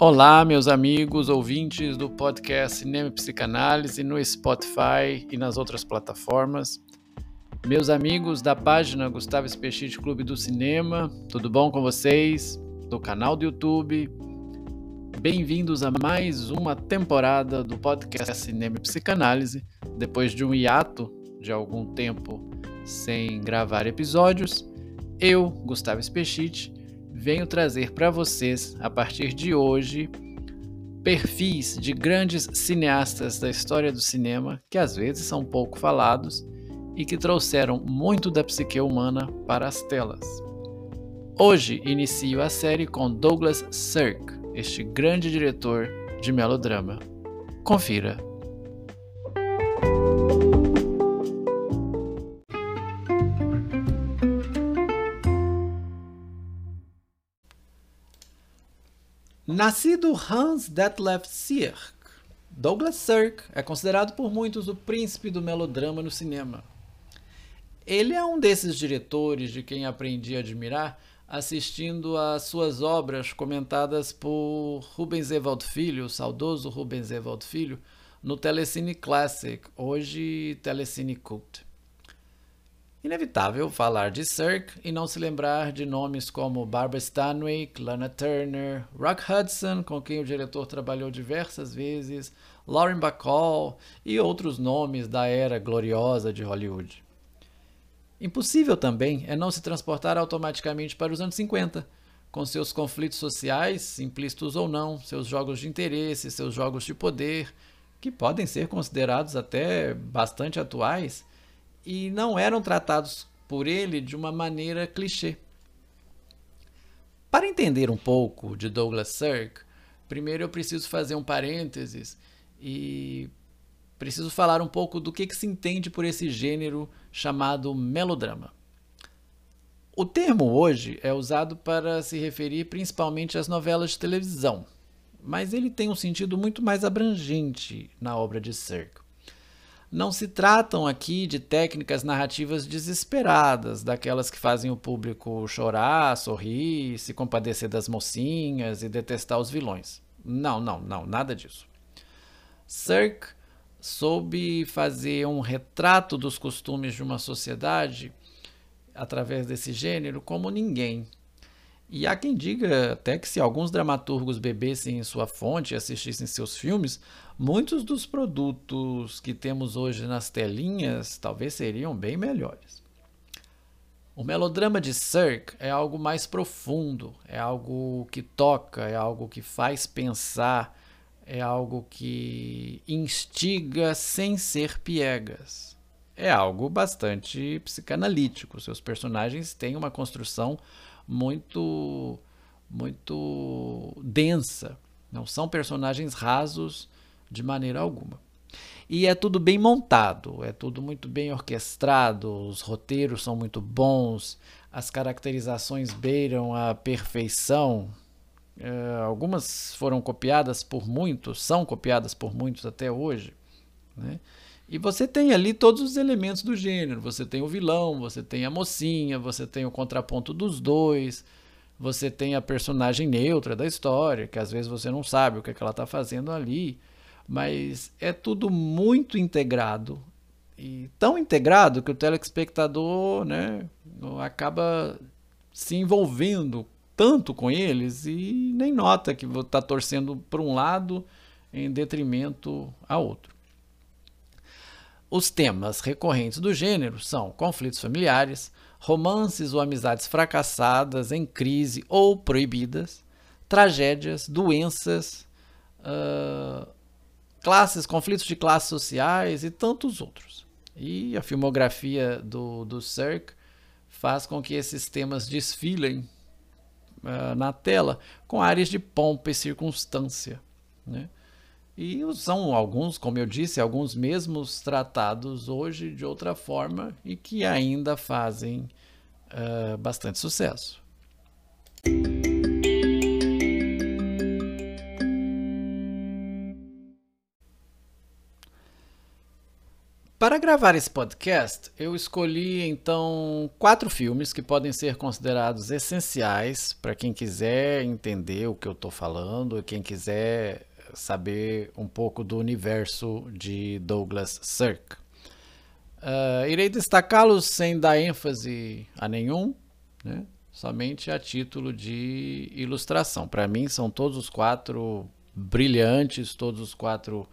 Olá, meus amigos ouvintes do podcast Cinema e Psicanálise no Spotify e nas outras plataformas. Meus amigos da página Gustavo Espechite Clube do Cinema, tudo bom com vocês? Do canal do YouTube. Bem-vindos a mais uma temporada do podcast Cinema e Psicanálise. Depois de um hiato de algum tempo sem gravar episódios, eu, Gustavo Espechite, venho trazer para vocês, a partir de hoje, perfis de grandes cineastas da história do cinema que às vezes são pouco falados e que trouxeram muito da psique humana para as telas. Hoje inicio a série com Douglas Sirk, este grande diretor de melodrama. Confira! Nascido Hans Detlef Sierck, Douglas Sirk é considerado por muitos o príncipe do melodrama no cinema. Ele é um desses diretores de quem aprendi a admirar assistindo às suas obras comentadas por Rubens Evald Filho, o saudoso Rubens Evald Filho, no Telecine Classic, hoje Telecine Cult. Inevitável falar de Cirque e não se lembrar de nomes como Barbara Stanwyck, Lana Turner, Rock Hudson, com quem o diretor trabalhou diversas vezes, Lauren Bacall e outros nomes da era gloriosa de Hollywood. Impossível também é não se transportar automaticamente para os anos 50, com seus conflitos sociais, implícitos ou não, seus jogos de interesse, seus jogos de poder, que podem ser considerados até bastante atuais e não eram tratados por ele de uma maneira clichê. Para entender um pouco de Douglas Sirk, primeiro eu preciso fazer um parênteses e preciso falar um pouco do que, que se entende por esse gênero chamado melodrama. O termo hoje é usado para se referir principalmente às novelas de televisão, mas ele tem um sentido muito mais abrangente na obra de Sirk. Não se tratam aqui de técnicas narrativas desesperadas, daquelas que fazem o público chorar, sorrir, se compadecer das mocinhas e detestar os vilões. Não, não, não, nada disso. Cirque soube fazer um retrato dos costumes de uma sociedade através desse gênero como ninguém. E há quem diga até que se alguns dramaturgos bebessem em sua fonte e assistissem seus filmes, muitos dos produtos que temos hoje nas telinhas talvez seriam bem melhores. O melodrama de Cirque é algo mais profundo, é algo que toca, é algo que faz pensar, é algo que instiga sem ser piegas. É algo bastante psicanalítico. Seus personagens têm uma construção muito muito densa. Não são personagens rasos de maneira alguma. E é tudo bem montado, é tudo muito bem orquestrado, os roteiros são muito bons, as caracterizações beiram a perfeição. É, algumas foram copiadas por muitos, são copiadas por muitos até hoje. Né? E você tem ali todos os elementos do gênero. Você tem o vilão, você tem a mocinha, você tem o contraponto dos dois, você tem a personagem neutra da história, que às vezes você não sabe o que, é que ela está fazendo ali. Mas é tudo muito integrado. E tão integrado que o telespectador né, acaba se envolvendo tanto com eles e nem nota que está torcendo para um lado em detrimento a outro. Os temas recorrentes do gênero são conflitos familiares, romances ou amizades fracassadas, em crise ou proibidas, tragédias, doenças, uh, classes, conflitos de classes sociais e tantos outros. E a filmografia do, do Cirque faz com que esses temas desfilem uh, na tela com áreas de pompa e circunstância. Né? E são alguns, como eu disse, alguns mesmos tratados hoje de outra forma e que ainda fazem uh, bastante sucesso. Para gravar esse podcast, eu escolhi então quatro filmes que podem ser considerados essenciais para quem quiser entender o que eu estou falando, quem quiser saber um pouco do universo de Douglas Sirk. Uh, irei destacá-los sem dar ênfase a nenhum, né? somente a título de ilustração. Para mim, são todos os quatro brilhantes, todos os quatro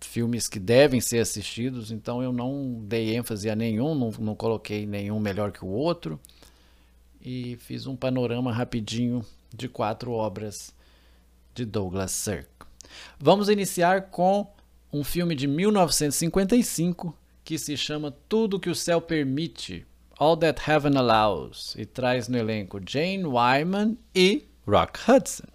filmes que devem ser assistidos, então eu não dei ênfase a nenhum, não, não coloquei nenhum melhor que o outro e fiz um panorama rapidinho de quatro obras de Douglas Sirk. Vamos iniciar com um filme de 1955 que se chama Tudo que o Céu Permite, All That Heaven Allows, e traz no elenco Jane Wyman e Rock Hudson.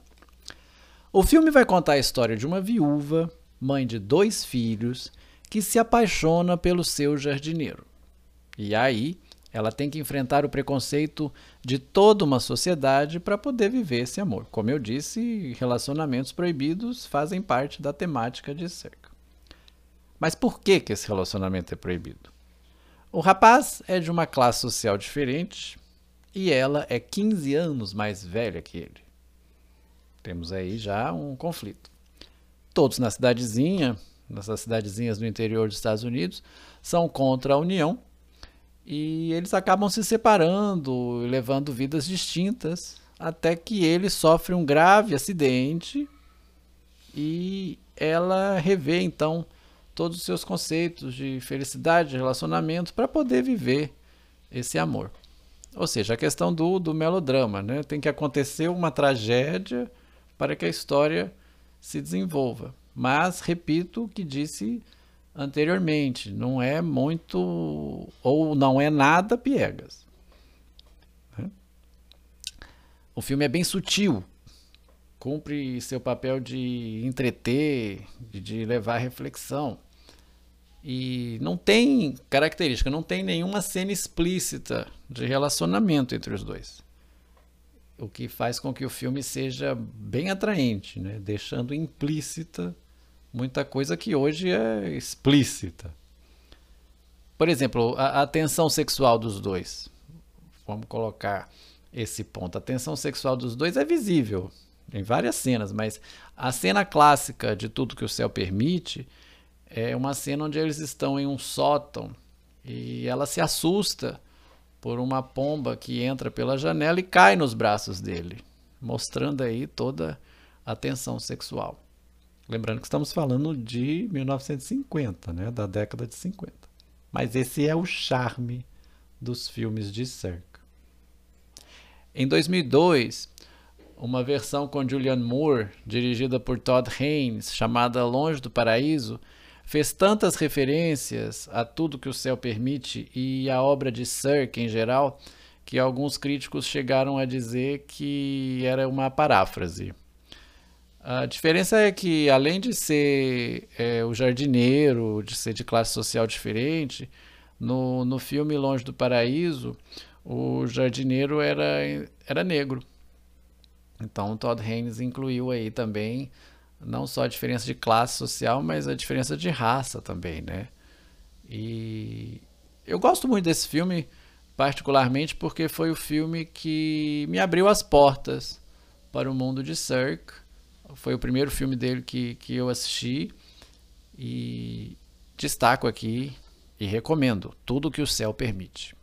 O filme vai contar a história de uma viúva mãe de dois filhos, que se apaixona pelo seu jardineiro. E aí, ela tem que enfrentar o preconceito de toda uma sociedade para poder viver esse amor. Como eu disse, relacionamentos proibidos fazem parte da temática de cerca. Mas por que, que esse relacionamento é proibido? O rapaz é de uma classe social diferente e ela é 15 anos mais velha que ele. Temos aí já um conflito todos na cidadezinha, nessas cidadezinhas do interior dos Estados Unidos, são contra a União e eles acabam se separando, levando vidas distintas, até que ele sofre um grave acidente e ela revê então todos os seus conceitos de felicidade, de relacionamento, para poder viver esse amor. Ou seja, a questão do, do melodrama, né? Tem que acontecer uma tragédia para que a história se desenvolva. Mas repito o que disse anteriormente, não é muito ou não é nada piegas. Né? O filme é bem sutil, cumpre seu papel de entreter, de levar reflexão. E não tem característica, não tem nenhuma cena explícita de relacionamento entre os dois o que faz com que o filme seja bem atraente, né? deixando implícita muita coisa que hoje é explícita. Por exemplo, a, a tensão sexual dos dois. Vamos colocar esse ponto. A tensão sexual dos dois é visível em várias cenas, mas a cena clássica de tudo que o céu permite é uma cena onde eles estão em um sótão e ela se assusta por uma pomba que entra pela janela e cai nos braços dele, mostrando aí toda a tensão sexual. Lembrando que estamos falando de 1950, né, da década de 50. Mas esse é o charme dos filmes de Cirque. Em 2002, uma versão com Julianne Moore, dirigida por Todd Haynes, chamada Longe do Paraíso, fez tantas referências a tudo que o céu permite e a obra de Cirque em geral, que alguns críticos chegaram a dizer que era uma paráfrase. A diferença é que, além de ser é, o jardineiro, de ser de classe social diferente, no, no filme Longe do Paraíso, o jardineiro era, era negro. Então, Todd Haynes incluiu aí também não só a diferença de classe social, mas a diferença de raça também, né? E eu gosto muito desse filme, particularmente porque foi o filme que me abriu as portas para o mundo de Cirque. Foi o primeiro filme dele que, que eu assisti e destaco aqui e recomendo tudo que o céu permite.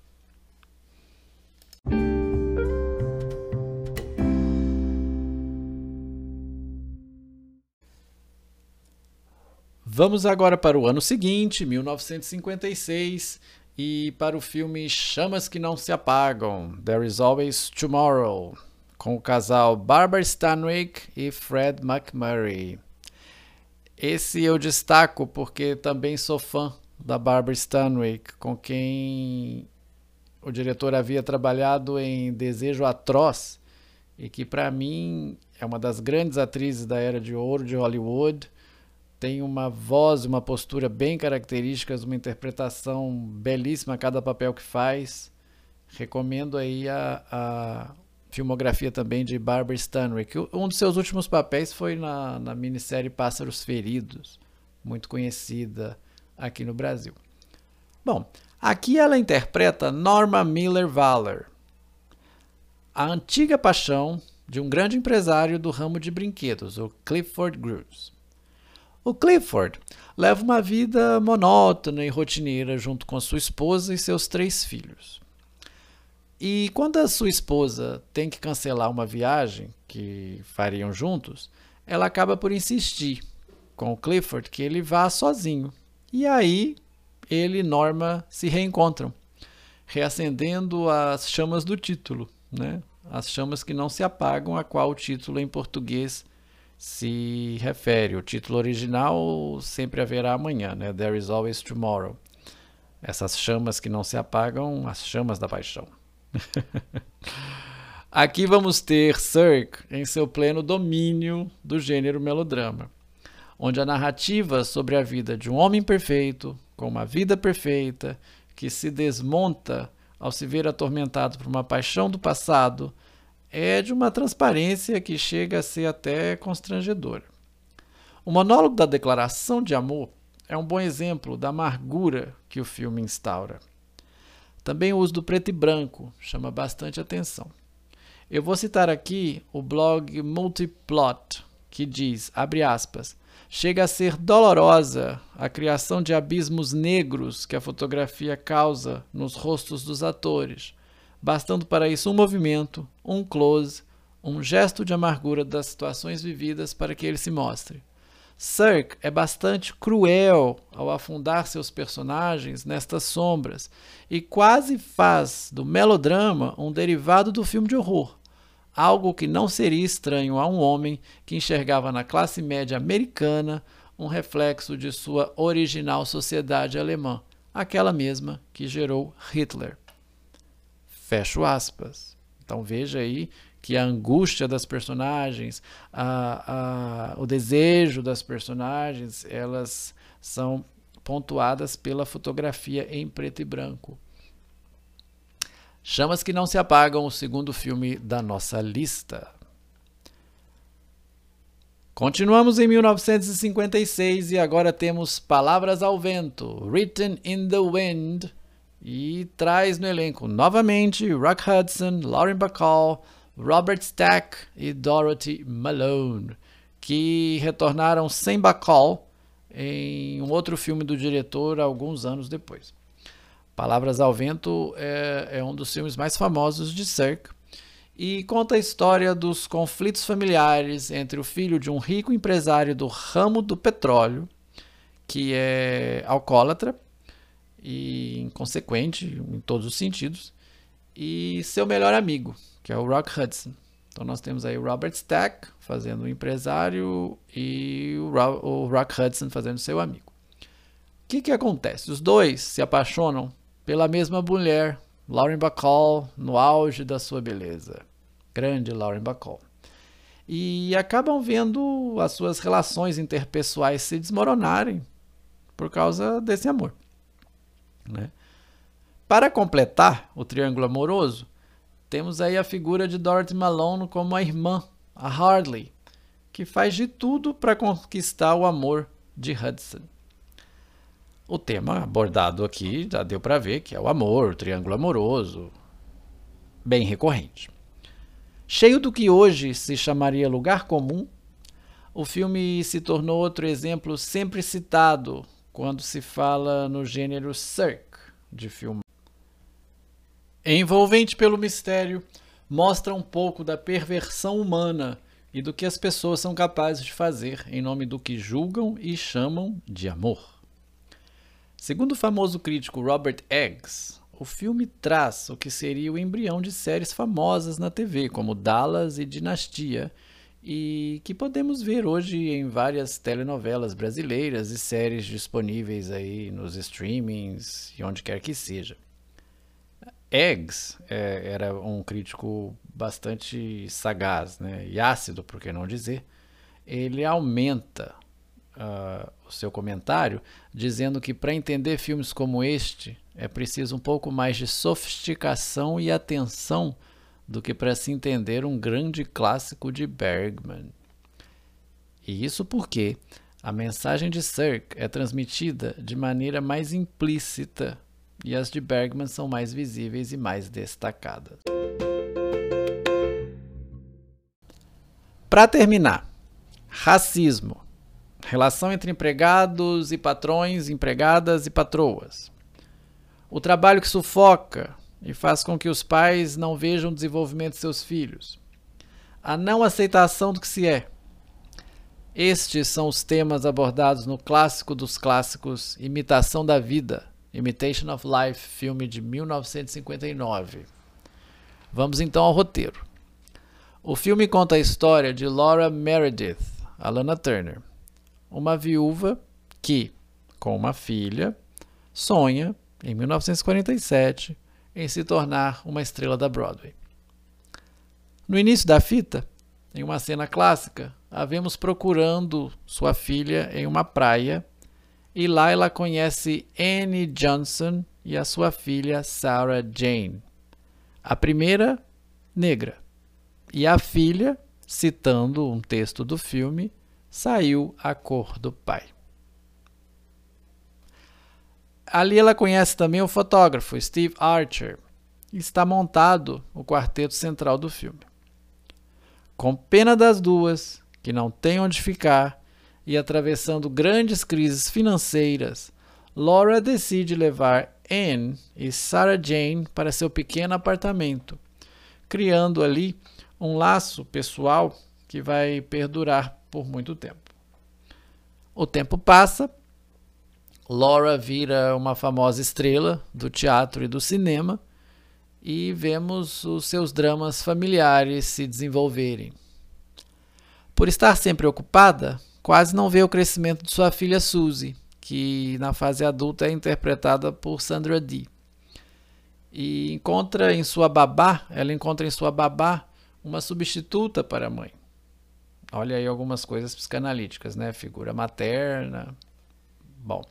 Vamos agora para o ano seguinte, 1956, e para o filme Chamas que Não Se Apagam, There Is Always Tomorrow, com o casal Barbara Stanwyck e Fred McMurray. Esse eu destaco porque também sou fã da Barbara Stanwyck, com quem o diretor havia trabalhado em Desejo Atroz e que para mim é uma das grandes atrizes da era de ouro de Hollywood tem uma voz, uma postura bem características, uma interpretação belíssima a cada papel que faz. Recomendo aí a, a filmografia também de Barbara Stanwyck. Um dos seus últimos papéis foi na, na minissérie Pássaros Feridos, muito conhecida aqui no Brasil. Bom, aqui ela interpreta Norma Miller Waller, a antiga paixão de um grande empresário do ramo de brinquedos, o Clifford Groves. O Clifford leva uma vida monótona e rotineira junto com sua esposa e seus três filhos. E quando a sua esposa tem que cancelar uma viagem que fariam juntos, ela acaba por insistir com o Clifford que ele vá sozinho. E aí ele e Norma se reencontram, reacendendo as chamas do título, né? As chamas que não se apagam, a qual o título em português se refere. O título original sempre haverá amanhã, né? There is always tomorrow. Essas chamas que não se apagam, as chamas da paixão. Aqui vamos ter Cirque em seu pleno domínio do gênero melodrama, onde a narrativa sobre a vida de um homem perfeito, com uma vida perfeita, que se desmonta ao se ver atormentado por uma paixão do passado, é de uma transparência que chega a ser até constrangedora. O monólogo da declaração de amor é um bom exemplo da amargura que o filme instaura. Também o uso do preto e branco chama bastante atenção. Eu vou citar aqui o blog Multiplot, que diz, abre aspas, chega a ser dolorosa a criação de abismos negros que a fotografia causa nos rostos dos atores, bastando para isso um movimento, um close, um gesto de amargura das situações vividas para que ele se mostre. Cirque é bastante cruel ao afundar seus personagens nestas sombras e quase faz do melodrama um derivado do filme de horror, algo que não seria estranho a um homem que enxergava na classe média americana um reflexo de sua original sociedade alemã, aquela mesma que gerou Hitler. Fecho aspas. Então veja aí que a angústia das personagens, a, a, o desejo das personagens, elas são pontuadas pela fotografia em preto e branco. Chamas que não se apagam, o segundo filme da nossa lista. Continuamos em 1956 e agora temos Palavras ao Vento, Written in the Wind, e traz no elenco novamente Rock Hudson, Lauren Bacall, Robert Stack e Dorothy Malone, que retornaram sem Bacall em um outro filme do diretor alguns anos depois. Palavras ao Vento é, é um dos filmes mais famosos de Cirque e conta a história dos conflitos familiares entre o filho de um rico empresário do ramo do petróleo, que é alcoólatra e inconsequente em todos os sentidos, e seu melhor amigo, que é o Rock Hudson. Então nós temos aí o Robert Stack fazendo o empresário e o, o Rock Hudson fazendo seu amigo. O que, que acontece? Os dois se apaixonam pela mesma mulher, Lauren Bacall, no auge da sua beleza. Grande Lauren Bacall. E acabam vendo as suas relações interpessoais se desmoronarem por causa desse amor. Né? Para completar o triângulo amoroso, temos aí a figura de Dorothy Malone como a irmã, a Hardley, que faz de tudo para conquistar o amor de Hudson. O tema abordado aqui já deu para ver que é o amor, o triângulo amoroso, bem recorrente. Cheio do que hoje se chamaria lugar comum, o filme se tornou outro exemplo sempre citado quando se fala no gênero cirque de filme. Envolvente pelo mistério, mostra um pouco da perversão humana e do que as pessoas são capazes de fazer em nome do que julgam e chamam de amor. Segundo o famoso crítico Robert Eggs, o filme traz o que seria o embrião de séries famosas na TV, como Dallas e Dinastia, e que podemos ver hoje em várias telenovelas brasileiras e séries disponíveis aí nos streamings e onde quer que seja. Eggs é, era um crítico bastante sagaz né, e ácido, por que não dizer. Ele aumenta uh, o seu comentário dizendo que para entender filmes como este é preciso um pouco mais de sofisticação e atenção do que para se entender um grande clássico de Bergman. E isso porque a mensagem de Cirque é transmitida de maneira mais implícita e as de Bergman são mais visíveis e mais destacadas. Para terminar, racismo. Relação entre empregados e patrões, empregadas e patroas. O trabalho que sufoca e faz com que os pais não vejam o desenvolvimento de seus filhos. A não aceitação do que se é. Estes são os temas abordados no clássico dos clássicos Imitação da Vida, Imitation of Life, filme de 1959. Vamos então ao roteiro. O filme conta a história de Laura Meredith, Alana Turner, uma viúva que, com uma filha, sonha, em 1947, em se tornar uma estrela da Broadway. No início da fita, em uma cena clássica, a vemos procurando sua filha em uma praia e lá ela conhece Annie Johnson e a sua filha Sarah Jane. A primeira, negra, e a filha, citando um texto do filme, saiu a cor do pai. Ali ela conhece também o fotógrafo Steve Archer. Está montado o quarteto central do filme. Com pena das duas, que não têm onde ficar, e atravessando grandes crises financeiras, Laura decide levar Anne e Sarah Jane para seu pequeno apartamento, criando ali um laço pessoal que vai perdurar por muito tempo. O tempo passa, Laura vira uma famosa estrela do teatro e do cinema e vemos os seus dramas familiares se desenvolverem. Por estar sempre ocupada, quase não vê o crescimento de sua filha Suzy, que na fase adulta é interpretada por Sandra Dee. E encontra em sua babá, ela encontra em sua babá uma substituta para a mãe. Olha aí algumas coisas psicanalíticas, né? Figura materna. Bom.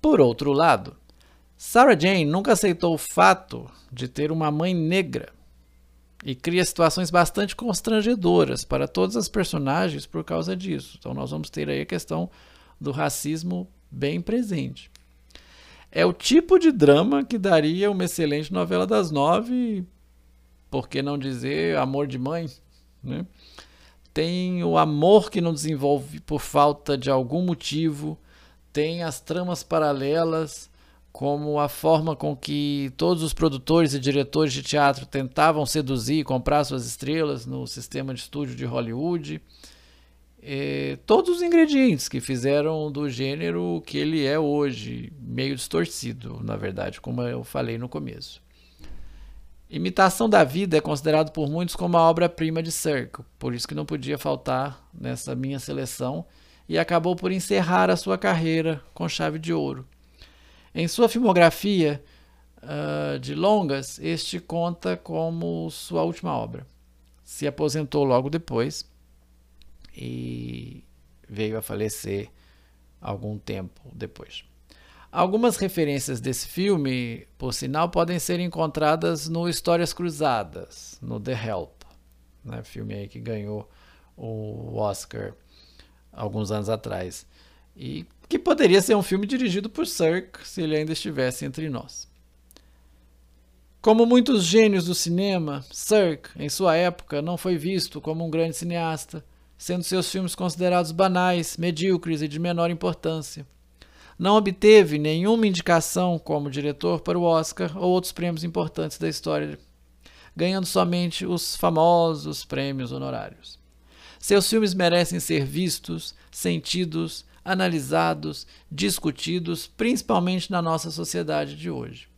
Por outro lado, Sarah Jane nunca aceitou o fato de ter uma mãe negra e cria situações bastante constrangedoras para todas as personagens por causa disso. Então nós vamos ter aí a questão do racismo bem presente. É o tipo de drama que daria uma excelente novela das nove por que não dizer amor de mãe? Né? Tem o amor que não desenvolve por falta de algum motivo, tem as tramas paralelas, como a forma com que todos os produtores e diretores de teatro tentavam seduzir e comprar suas estrelas no sistema de estúdio de Hollywood. É, todos os ingredientes que fizeram do gênero o que ele é hoje, meio distorcido, na verdade, como eu falei no começo. Imitação da Vida é considerado por muitos como a obra-prima de Cirque, por isso que não podia faltar nessa minha seleção e acabou por encerrar a sua carreira com chave de ouro. Em sua filmografia uh, de longas, este conta como sua última obra. Se aposentou logo depois e veio a falecer algum tempo depois. Algumas referências desse filme, por sinal, podem ser encontradas no Histórias Cruzadas, no The Help, né? filme aí que ganhou o Oscar alguns anos atrás. E que poderia ser um filme dirigido por Cirque se ele ainda estivesse entre nós. Como muitos gênios do cinema, Cirque, em sua época, não foi visto como um grande cineasta, sendo seus filmes considerados banais, medíocres e de menor importância. Não obteve nenhuma indicação como diretor para o Oscar ou outros prêmios importantes da história, ganhando somente os famosos prêmios honorários. Seus filmes merecem ser vistos, sentidos, analisados, discutidos, principalmente na nossa sociedade de hoje.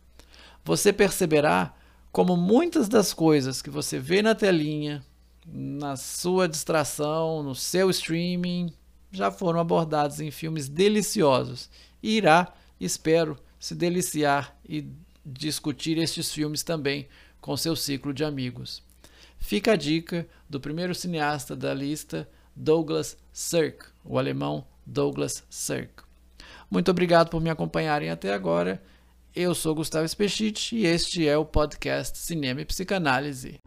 Você perceberá como muitas das coisas que você vê na telinha, na sua distração, no seu streaming, já foram abordadas em filmes deliciosos e irá, espero, se deliciar e discutir estes filmes também com seu ciclo de amigos. Fica a dica do primeiro cineasta da lista, Douglas Sirk, o alemão Douglas Sirk. Muito obrigado por me acompanharem até agora. Eu sou Gustavo Spechit e este é o podcast Cinema e Psicanálise.